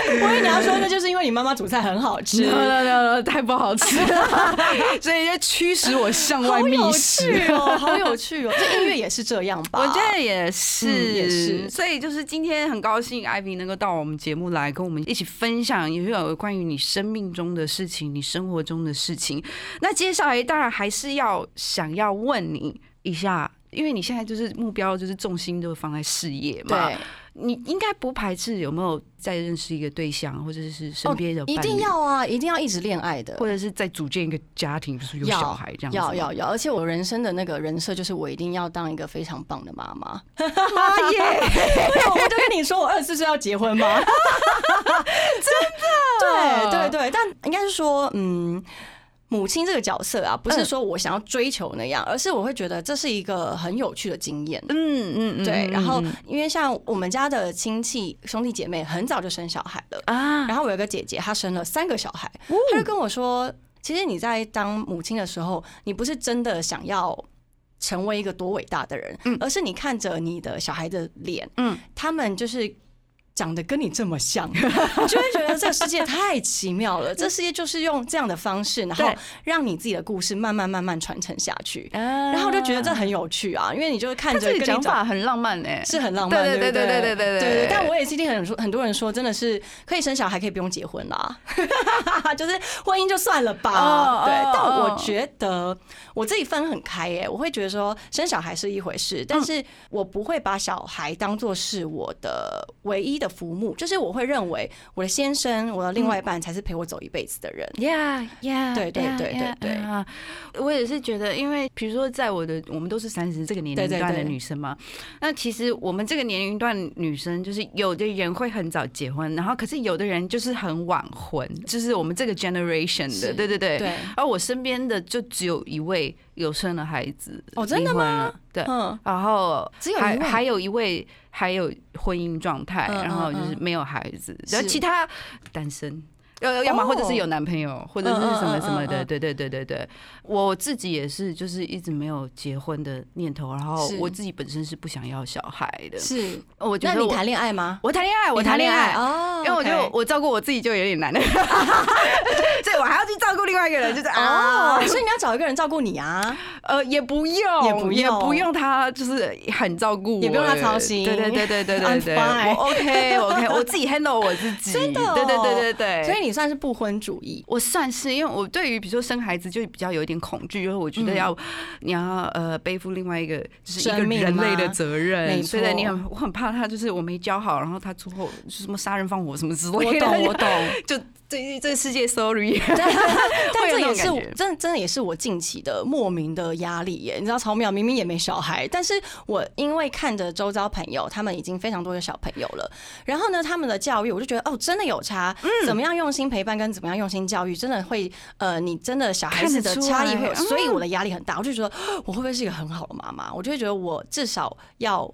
我以为你要说，那就是因为你妈妈煮菜很好吃。no no no no，太不好吃了，(laughs) 所以就驱使我向外觅食。趣哦，好有趣哦！这音乐也是这样吧？我觉得也是，嗯也是所以就就是今天很高兴，IV 能够到我们节目来跟我们一起分享，也有关于你生命中的事情，你生活中的事情。那接下来当然还是要想要问你一下。因为你现在就是目标，就是重心都放在事业嘛，对，你应该不排斥有没有再认识一个对象，或者是身边的伴侣、一定要啊，一定要一直恋爱的，或者是再组建一个家庭，就是有小孩这样要要要，而且我人生的那个人设就是我一定要当一个非常棒的妈妈。(laughs) 妈耶！(laughs) 我就跟你说，我二十四岁要结婚吗？(laughs) 真的？对对对，但应该是说，嗯。母亲这个角色啊，不是说我想要追求那样，而是我会觉得这是一个很有趣的经验。嗯嗯嗯，对，嗯然后嗯。因为像我们家的亲戚兄弟姐妹很早就生小孩了，啊，然后我有个姐姐，她生了三个小孩，她就跟我说，其实你在当母亲的时候，你不是真的想要成为一个多伟大的人，嗯。而是你看着你的小孩的脸，嗯。他们就是。长得跟你这么像，(laughs) 你就会觉得这个世界太奇妙了。(laughs) 这世界就是用这样的方式，然后让你自己的故事慢慢慢慢传承下去。然然后我就觉得这很有趣啊，因为你就是看他这个着跟你讲法很浪漫哎，是很浪漫，对对对对？对对但我也是听很多很多人说，真的是可以生小孩，可以不用结婚啦，(laughs) 就是婚姻就算了吧。对，但我哦。觉得我自己分很开耶，我会觉得说生小孩是一回事，但是我不会把小孩当做是我的唯一的浮木，就是我会认为我的先生、我的另外一半才是陪我走一辈子的人。Yeah, yeah，对对对对对啊！我也是觉得，因为比如说，在我的我们都是三十这个年龄段的女生嘛，那其实我们这个年龄段女生，就是有的人会很早结婚，然后可是有的人就是很晚婚，就是我们这个 generation 的，对对对。对，而我身边的就只有一位有生了孩子，哦真的离婚了？对，嗯，然后只有还还有一位还有婚姻状态，嗯然后就是没有孩子，然后其他单身。要要么哦或者是有男朋友，或者是什么什么的，对对对对对。我自己也是，就是一直没有结婚的念头，然后我自己本身是不想要小孩的。是。我觉得你谈恋爱吗？我谈恋爱，我你谈恋爱，哦，因为我觉得我照顾我自己就有点难了，(laughs) (laughs) 所以我还要去照顾另外一个人，就是啊。哦，，所以你要找一个人照顾你啊。呃，也不用，也不也用不用他，就是很照顾我，也不用他操心。对对对对对对我 OK OK，我自己 handle 我自己，(laughs) 真的哦对对对对对，所以你算是不婚主义。我算是，因为我对于比如说生孩子就比较有一点恐惧，就是我觉得嗯要、你要呃背负另外一个就是一个命人类的责任，没对对，你很我很怕他就是我没教好，然后他之后什么杀人放火什么之类的，懂，我懂。(laughs) 就这这世界 sorry，(laughs) 但这也是我种感觉真真的也是我近期的莫名的压力耶。你知道，曹淼明明也没小孩，但是我因为看着周遭朋友，他们已经非常多的小朋友了，然后呢，他们的教育，我就觉得哦，真的有差。嗯怎么样用心陪伴跟怎么样用心教育，真的会呃，你真的小孩子的差异会有，所以我的压力很大。我就觉得哦我会不会是一个很好的妈妈？我就会觉得我至少要。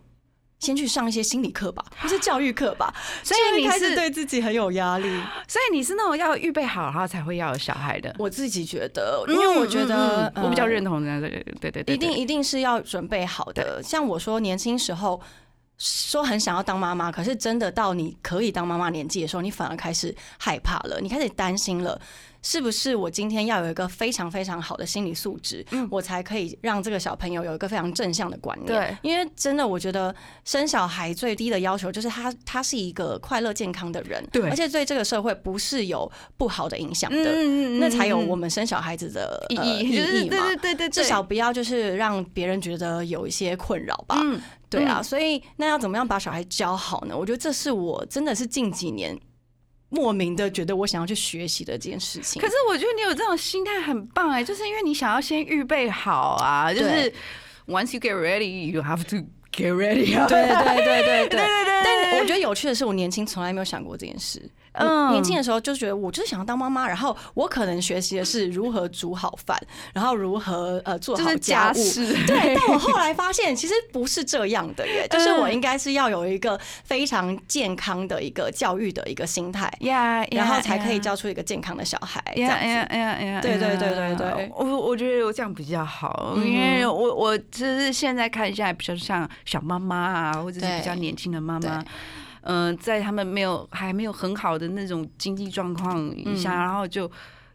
先去上一些心理课吧，(laughs) 不是教育课吧，所以你开始是对自己很有压力。所以你是那种要预备好，然后才会要有小孩的。我自己觉得，因为我觉得、嗯嗯嗯我比较呃认同这样，对对对对，一定一定是要准备好的。像我说，年轻时候说很想要当妈妈，可是真的到你可以当妈妈年纪的时候，你反而开始害怕了，你开始担心了。是不是我今天要有一个非常非常好的心理素质，我才可以让这个小朋友有一个非常正向的观念？对，因为真的，我觉得生小孩最低的要求就是他他是一个快乐健康的人，对而且对这个社会不是有不好的影响的，嗯那才有我们生小孩子的意呃义，嘛。对对对对，至少不要就是让别人觉得有一些困扰吧。嗯，对啊所以那要怎么样把小孩教好呢？我觉得这是我真的是近几年莫名的觉得我想要去学习的这件事情。可是我觉得你有这种心态很棒哎就是因为你想要先预备好啊就是 once you get ready you have to get ready 啊。对。对对对对 (laughs) 对。但我觉得有趣的是我年轻从来没有想过这件事。嗯嗯，年轻的时候就觉得我就是想要当妈妈，然后我可能学习的是如何煮好饭，然后如何呃做好家务。对，(laughs) 但我后来发现其实不是这样的耶，就是我应该是要有一个非常健康的一个教育的一个心态，呀，然后才可以教。出一个健康的小孩。这呀样呀子，呀呀！对对对对对我我觉得我这样比较好，嗯因为我我就是现在看下来比较像小妈妈啊，或者是比较年轻的妈妈对。嗯，在他们没有还没有很好的那种经济状况下，嗯然后就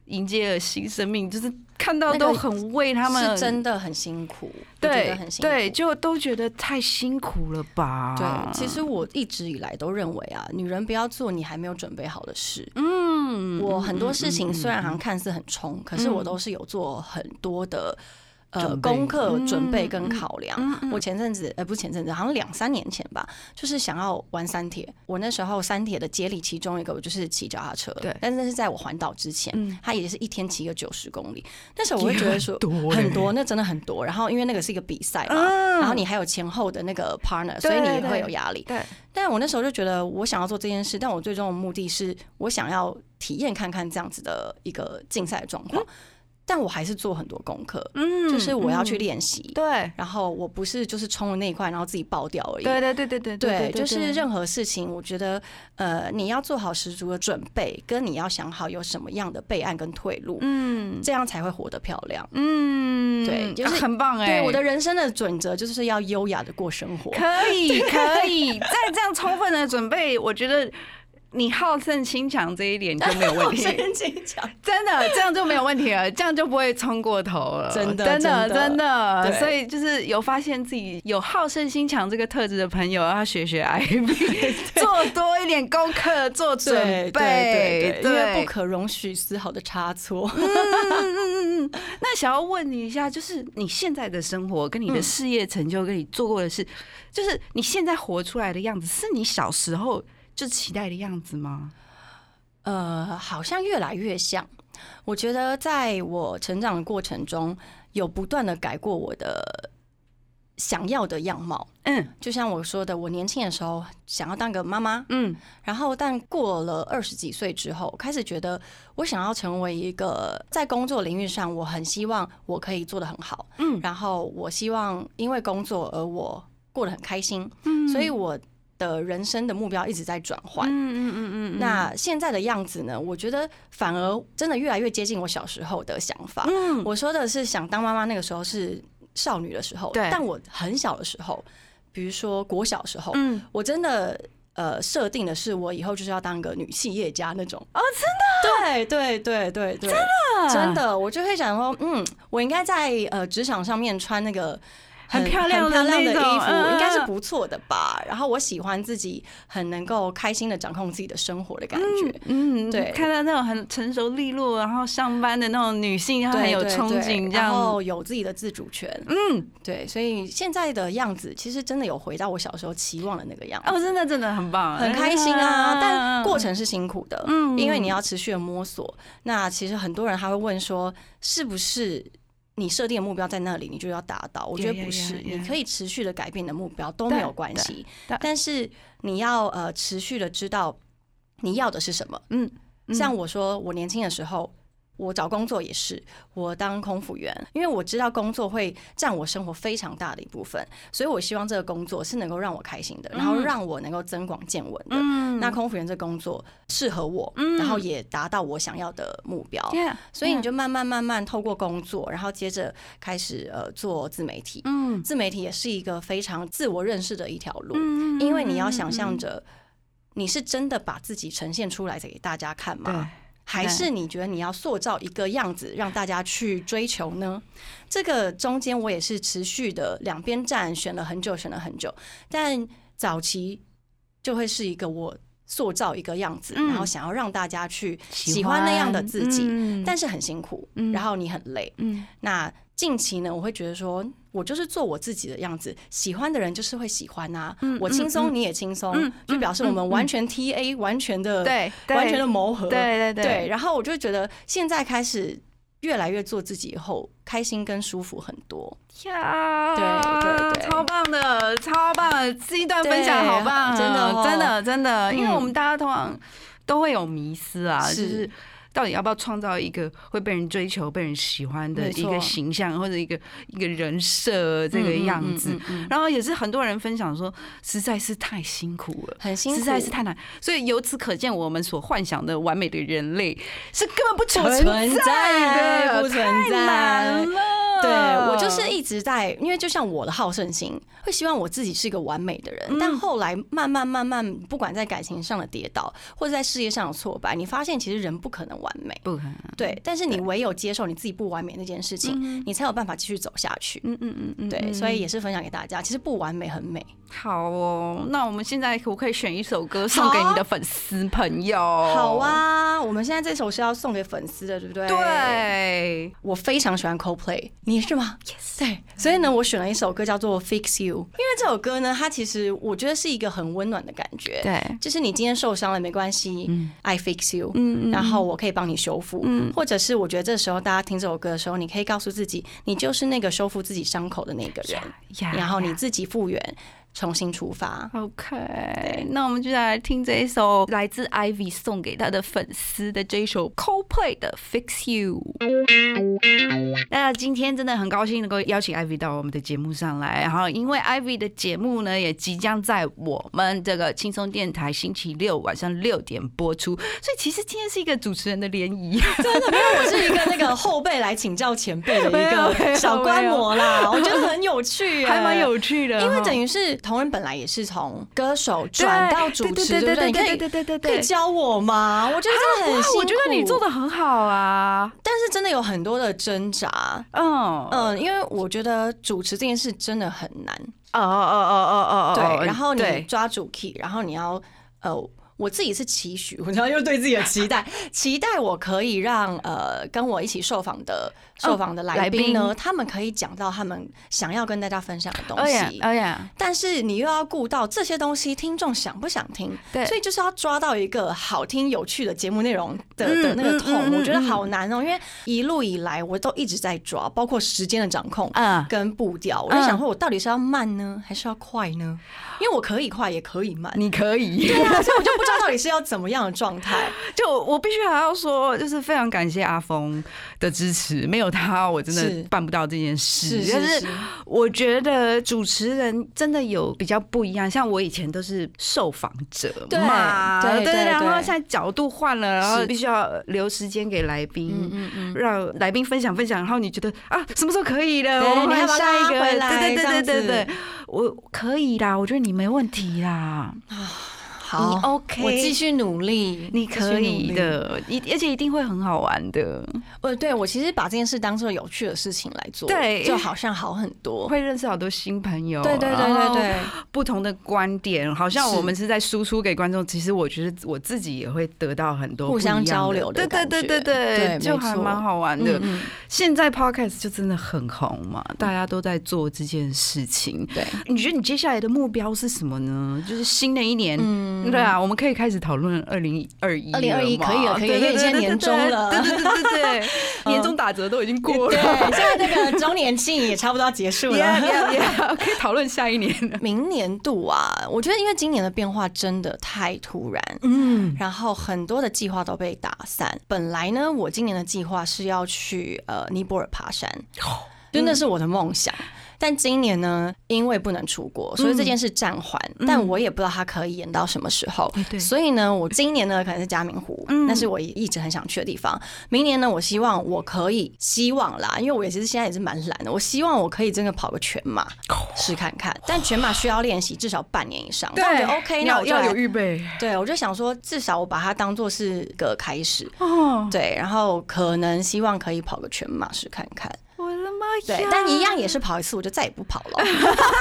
迎接了新生命，就是看到都很为他们是真的很辛苦，对很辛苦。对，就都觉得太辛苦了吧？对，其实我一直以来都认为啊，女人不要做你还没有准备好的事。嗯，我很多事情虽然好像嗯看似很冲，可是我都是有做很多的。呃，功课、准备嗯跟考量。嗯嗯我前阵子，呃，不是前阵子，好像两三年前吧，就是想要玩三铁。我那时候三铁的接力，其中一个我就是骑脚踏车，对但是那是在我环岛之前，嗯它也是一天骑个九十公里。那时候我会觉得说很多很多，那真的很多。然后因为那个是一个比赛嘛，嗯然后你还有前后的那个 partner，所以你也会有压力。对，但我那时候就觉得，我想要做这件事，但我最终的目的是我想要体验看看这样子的一个竞赛状况。但我还是做很多功课，嗯就是我要去嗯练习。对。然后我不是就是冲了那一块，然后自己爆掉而已。对对对对对对，就是任何事情，我觉得呃，你要做好十足的准备，跟你要想好有什么样的备案跟退路，嗯这样才会活得漂亮。嗯，对就是啊 (laughs) 很棒哎、对，我的人生的准则就是要优雅的过生活。可以 (laughs) 可以，再这样充分的准备，我觉得你好胜心强这一点就没有问题，真的这样就没有问题了，这样就不会冲过头了，真的真的真的。所以就是有发现自己有好胜心强这个特质的朋友，要学学 IB，(laughs) 做多一点功课，做准对备，因为不可容许丝毫的差错。嗯嗯嗯嗯，那想要问你一下，就是你现在的生活、跟你的嗯。事业成就、跟你做过的事，就是你现在活出来的样子，是你小时候就期待的样子吗？呃，好像越来越像。我觉得在我成长的过程中，有不断的改过我的想要的样貌。嗯。就像我说的，我年轻的时候想要当个妈妈，嗯。然后但过了二十几岁之后，开始觉得我想要成为一个在工作领域上，我很希望我可以做得很好，嗯。然后我希望因为工作而我过得很开心，嗯。所以我的人生的目标一直在转换。嗯嗯嗯嗯，那现在的样子呢？我觉得反而真的越来越接近我小时候的想法。嗯我说的是想当妈妈那个时候是少女的时候，对但我很小的时候，比如说国小时候，嗯我真的呃设定的是我以后就是要当个女企业家那种。哦，真的？对对对对对，真的真的，我就会想说，嗯，我应该在呃职场上面穿那个。很漂亮很漂亮的衣那种服，应该是嗯不错的吧。然后我喜欢自己很能够开心的掌控自己的生活的感觉。嗯，对看到那种很成熟利落，然后上班的那种女性，然后很有憧憬这样。后有自己的自主权。嗯，对，所以现在的样子其实真的有回到我小时候期望的那个样子。哦，真的真的很棒，很开心啊，但过程程是辛苦的，嗯因为你要持续的摸索。那其实很多人他会问说，是不是你设定的目标在那里，你就要达到？我觉得不是 yeah, yeah 你可以持续的改变你的目标都没有关系但是你要呃持续的知道你要的是什么。嗯，嗯像我说，我年轻的时候。我找工作也是，我当空服员，因为我知道工作会占我生活非常大的一部分，所以我希望这个工作是能够让我开心的，然后让我能够增广见闻的。嗯。那空服员这工作适合我，嗯。然后也达到我想要的目标所以你就慢慢慢慢透过工作，然后接着开始呃做自媒体。嗯。自媒体也是一个非常自我认识的一条路，嗯因为你要想象着你是真的把自己呈现出来给大家看对。吗？还是你觉得你要塑造一个样子让大家去追求呢？这个中间我也是持续的两边站，选了很久，选了很久。但早期就会是一个我塑造一个样子，嗯然后想要让大家去喜喜欢那样的自己，嗯但是很辛苦嗯，然后你很累。嗯那近期呢，我会觉得说，我就是做我自己的样子，喜欢的人就是会喜欢啊、嗯我轻松，嗯。你也轻松，嗯就表示我们嗯完全 T A，、完全的对，完全的磨合，对对对。然后我就觉得现在开始越来越做自己以后，开心跟舒服很多。呀，对对对。超棒的，超棒的，这一段分享好棒真的哦。真的真的，因为嗯。我们大家通常都会有迷思啊，是就是。到底要不要创造一个会被人追求、被人喜欢的一个形象，或者一个一个人设这个样子？嗯嗯嗯嗯然后也是很多人分享说，实在是太辛苦了。很辛苦，实在是太难，所以由此可见，我们所幻想的完美的人类是根本不存存在的，不存太在难了。对我就是一直在，因为就像我的好胜心，会希望我自己是一个完美的人，嗯但后来慢慢慢慢，不管在感情上的跌倒，或者在事业上的挫败，你发现其实人不可能完美，不可能。对，但是你唯有接受你自己不完美那件事情，你才有办法继续走下去。嗯嗯嗯嗯，对，所以也是分享给大家，其实不完美很美。好哦。那我们现在可不可以选一首歌送给你的粉丝朋友？好，啊，我们现在这首是要送给粉丝的，对不对？，对，我非常喜欢 Coldplay，你是吗？Yes。对，所以呢，我选了一首歌叫做《Fix You》，因为这首歌呢，它其实我觉得是一个很温暖的感觉。对，就是你今天受伤了没关系、嗯 i fix you，嗯嗯然后我可以帮你修复，嗯。或者是我觉得这时候大家听这首歌的时候，你可以告诉自己，你就是那个修复自己伤口的那个人，呀然后你自己复原，重新出发。OK，那我们就来听这一首来自 Ivy 送给他的粉丝的这一首 Coldplay 的 Fix You。那今天真的很高兴能够邀请 Ivy 到我们的节目上来，然后因为 Ivy 的节目呢也即将在我们这个轻松电台星期六晚上六点播出，所以其实今天是一个主持人的联谊。真的没有我是一个那个后辈来请教前辈的一个 (laughs) 小观摩啦，我觉得很有趣耶，还蛮有趣的，因为等于于是同仁本来也是从歌手转到主持，对不对？你可以对对对可以教我吗？我觉得真的很辛苦，我觉得你做的很好啊，但是真的有很多的挣扎。嗯嗯，因为我觉得主持这件事真的很难，哦哦哦哦哦哦，对。然后你抓主 key，然后你要呃，我自己是期许，我然后又对自己的期待，(laughs) 期待我可以让呃跟我一起受访的受访的来宾呢，他们可以讲到他们想要跟大家分享的东西。哎呀，但是你又要顾到这些东西，听众想不想听？对所以就是要抓到一个好听有趣的节目内容的嗯的那个痛，嗯嗯我觉得好难哦。因为一路以来我都一直在抓，包括时间的掌控啊跟步调，我在想说，我到底是要慢呢，还是要快呢？因为我可以快，也可以慢。你可以。对啊，所以我就不知道 (laughs) 到底是要怎么样的状态。就我必须还要说，就是非常感谢阿峰的支持，没有他我真的办不到这件事。是就是是我觉得主持人真的有比较不一样，像我以前都是受访者对嘛，对对然后对现在角度换了，然后必须要留时间给来宾。嗯嗯嗯。让来宾分享分享，然后你觉得啊，什么时候可以了？我们下一个，拉回来对对对对对，我可以啦，我觉得你没问题啦。好你 OK 我继续努力，你可以。的，一而且一定会很好玩的，呃，对我其实把这件事当做有趣的事情来做，对就好像好很多。(laughs) 会认识好多新朋友，对对对对对，不同的观点，好像我们是在输出给观众，其实我觉得我自己也会得到很多互相交流的对对对对对就还蛮好玩的。现在 podcast 就真的很红嘛，大家都在做这件事情。对，你觉得你接下来的目标是什么呢？就是新的一年，嗯对啊，我们可以开始讨论二零二一。二零二一可以了可以因为现在年终了对对对对对 (laughs) 年终打折都已经过了对，了。现在那个周年庆也差不多要结束了。(laughs) Yeah, yeah, yeah，可以讨论下一年了。明年度啊，我觉得因为今年的变化真的太突然，嗯，然后很多的计划都被打散。本来呢，我今年的计划是要去呃尼泊尔爬山，就那是我的梦想。但今年呢，因为不能出国，所以这件事暂缓。但我也不知道它可以演到什么时候。对所以呢，我今年呢可能是嘉明湖，那是我也一直很想去的地方。明年呢，我希望我可以，希望啦，因为我也其实现在也是蛮懒的，我希望我可以真的跑个全马试看看。但全马需要练习至少半年以上，但我觉得 OK，那我就要有预备对，我就想说，至少我把它当做是个开始，哦。对，然后可能希望可以跑个全马试看看！对，但一样也是跑一次，我就再也不跑了。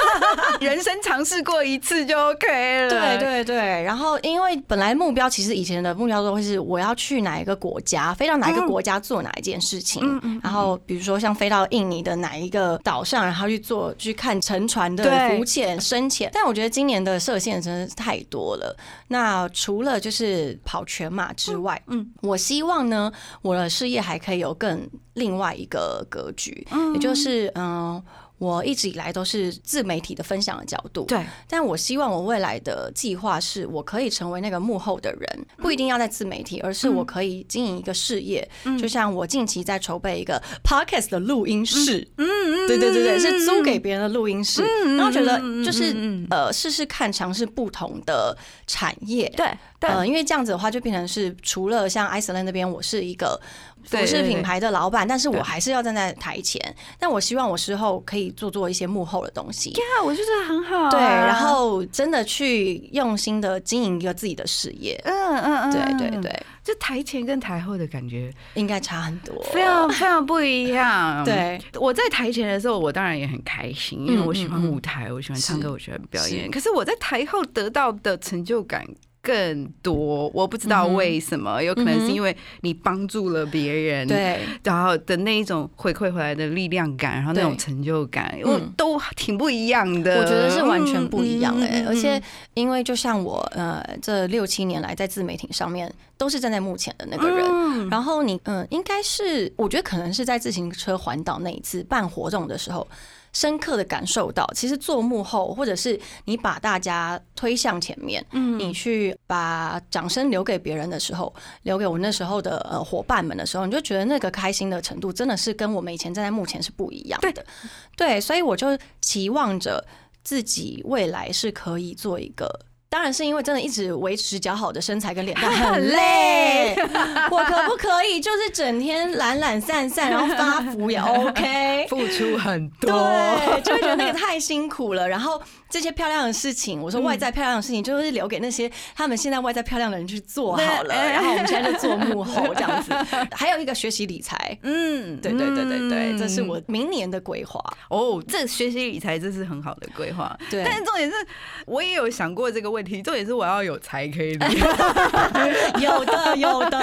(laughs) 人生尝试过一次就 OK 了。对对对，然后因为本来目标其实以前的目标都会是我要去哪一个国家，飞到哪一个国家做哪一件事情，然后比如说像飞到印尼的哪一个岛上，然后去做去看沉船的浮潜、深潜。但我觉得今年的射线真的是太多了。那除了就是跑全马之外，嗯，我希望呢，我的事业还可以有更另外一个格局，也就是嗯。我一直以来都是自媒体的分享的角度，对，但我希望我未来的计划是我可以成为那个幕后的人，不一定要在自媒体，而是我可以经营一个事业。就像我近期在筹备一个 podcast 的录音室，嗯。嗯，对对对对，是租给别人的录音室。然后觉得就是呃试试看，尝试不同的产业。对对。呃，因为这样子的话，就变成是除了像 Iceland 那边，我是一个服对对对饰品牌的老板，但是我还是要站在台前。但我希望我之后可以做做一些幕后的东西。呀，我觉得很好啊。对，然后真的去用心的经营一个自己的事业。嗯嗯嗯，对对，对，就台前跟台后的感觉应该差很多。(laughs) 非常非常不一样。。对，我在台前的时候，我当然也很开心，因为我喜欢舞台，我喜欢唱歌，我喜欢表演。可是我在台后得到的成就感更多，我不知道为什么，有可能是因为你帮助了别人，，对，然后的那一种回馈回来的力量感，然后那种成就感，都挺不一样的。我觉得是完全不一样哎、而且因为就像我呃这六七年来在自媒体上面都是站在幕前的那个人，嗯。然后你嗯、应该是我觉得可能是在自行车环岛那一次办活动的时候。深刻的感受到，其实做幕后，或者是你把大家推向前面，嗯你去把掌声留给别人的时候，留给我那时候的呃伙伴们的时候，你就觉得那个开心的程度真的是跟我们以前站在幕前是不一样的。对，所以我就期望着自己未来是可以做一个。当然是因为真的一直维持较好的身材跟脸蛋 (laughs) 很累，(laughs) 我可不可以就是整天懒懒散散，然后发福也 OK？(laughs) 付出很多，对，就会觉得那个太辛苦了。然后这些漂亮的事情，我说外在漂亮的事情，就是留给那些他们现在外在漂亮的人去做好了。然后我们现在就做幕后这样子。还有一个学习理财，嗯，对对对对对，嗯这是我明年的规划。哦，这学习理财这是很好的规划。对但是重点是我也有想过这个问题，重点是我要有才可以理。有的有的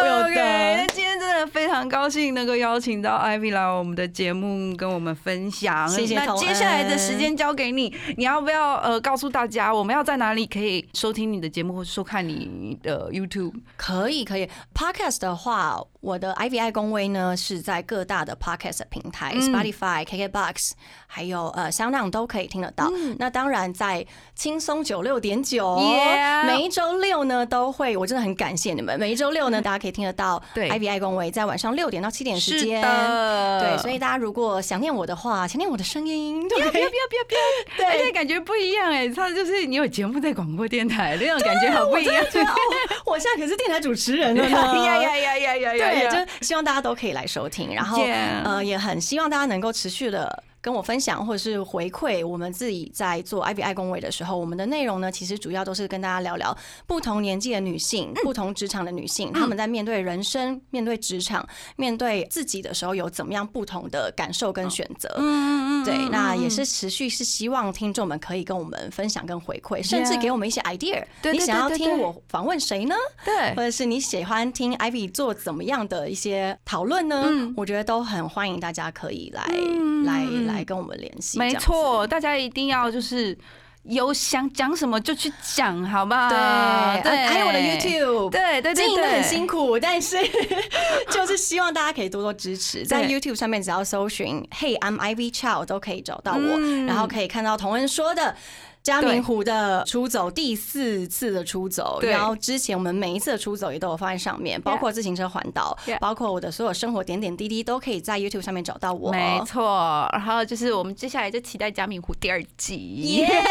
有的。今天非常高兴能够邀请到 Ivy 来我们的节目跟我们分享。那谢谢那接下来的时间交给你，你要不要呃告诉大家我们要在哪里可以收听你的节目或收看你的 YouTube？可以可以，Podcast 的话，我的 IVI 公威呢是在各大的 Podcast 平台、嗯 Spotify、KKBox，还有呃香港都可以听得到。那当然在轻松九六点九 Yeah 每一周六呢都会，我真的很感谢你们。每一周六呢，(laughs) 大家可以听得到对 IVI 公威，在晚上六点到七点时间。对，所以大家如果想念我的话，想念我的声音，对不要不要不要不要！(laughs) 对而且感觉不一样哎，他就是你有节目在广播电台，那种感觉好不一样。对啊，我我现在可是电台主持人了呢。(laughs) 呀呀呀呀呀呀！对，就希望大家都可以来收听，然后呃，也很希望大家能够持续的。跟我分享或者是回馈，我们自己在做 I V 爱工位的时候，我们的内容呢，其实主要都是跟大家聊聊不同年纪的女性、不同职场的女性，她们在面对人生、面对职场、面对自己的时候，有怎么样不同的感受跟选择。嗯对，那也是持续是希望听众们可以跟我们分享跟回馈，甚至给我们一些 idea。你想要听我访问谁呢？对或者是你喜欢听 Ivy 做怎么样的一些讨论呢？嗯我觉得都很欢迎大家可以来、来来来跟我们联系。没错，大家一定要就是有想讲什么就去讲，好不好？对，还有我的 YouTube。对对对经营的，很辛苦，但是 (laughs) 就是希望大家可以多多支持，在 YouTube 上面只要搜寻 “Hey I'm Ivy Chow” 都可以找到我，嗯然后可以看到同恩说的。嘉明湖的出走第四次的出走，然后之前我们每一次的出走也都有放在上面，包括自行车环岛包括我的所有生活点点滴滴都可以在 YouTube 上面找到我。没错。然后就是我们接下来就期待嘉明湖第二季。耶！(laughs)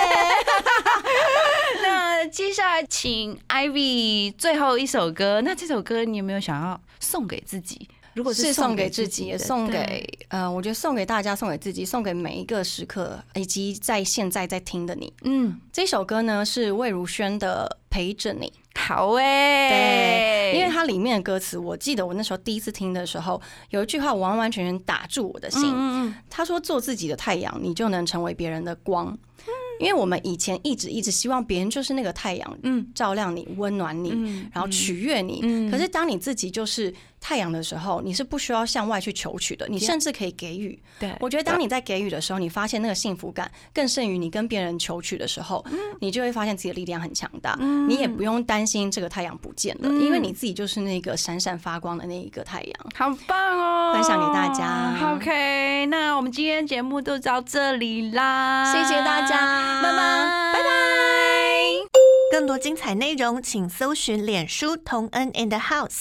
那接下来请 Ivy 最后一首歌，那这首歌你有没有想要送给自己？如果是送送给自己，也送给呃，我觉得送给大家，送给自己，送给每一个时刻，以及在现在在听的你。嗯，这首歌呢是魏如萱的《陪着你》。好哎、对，因为它里面的歌词，我记得我那时候第一次听的时候，有一句话完完全全打住我的心。嗯嗯他说：“做自己的太阳，你就能成为别人的光。”因为我们以前一直一直希望别人就是那个太阳，嗯照亮你、温暖你，嗯然后取悦你。嗯可是当你自己就是太阳的时候，你是不需要向外去求取的，你甚至可以给予。对，我觉得当你在给予的时候，你发现那个幸福感更胜于你跟别人求取的时候，你就会发现自己的力量很强大，嗯你也不用担心这个太阳不见了，嗯因为你自己就是那个闪闪发光的那一个太阳。好棒哦！分享给大家 OK，那我们今天节目就到这里啦，谢谢大家，拜拜，拜拜。更多精彩内容，请搜寻脸书同恩 in the House。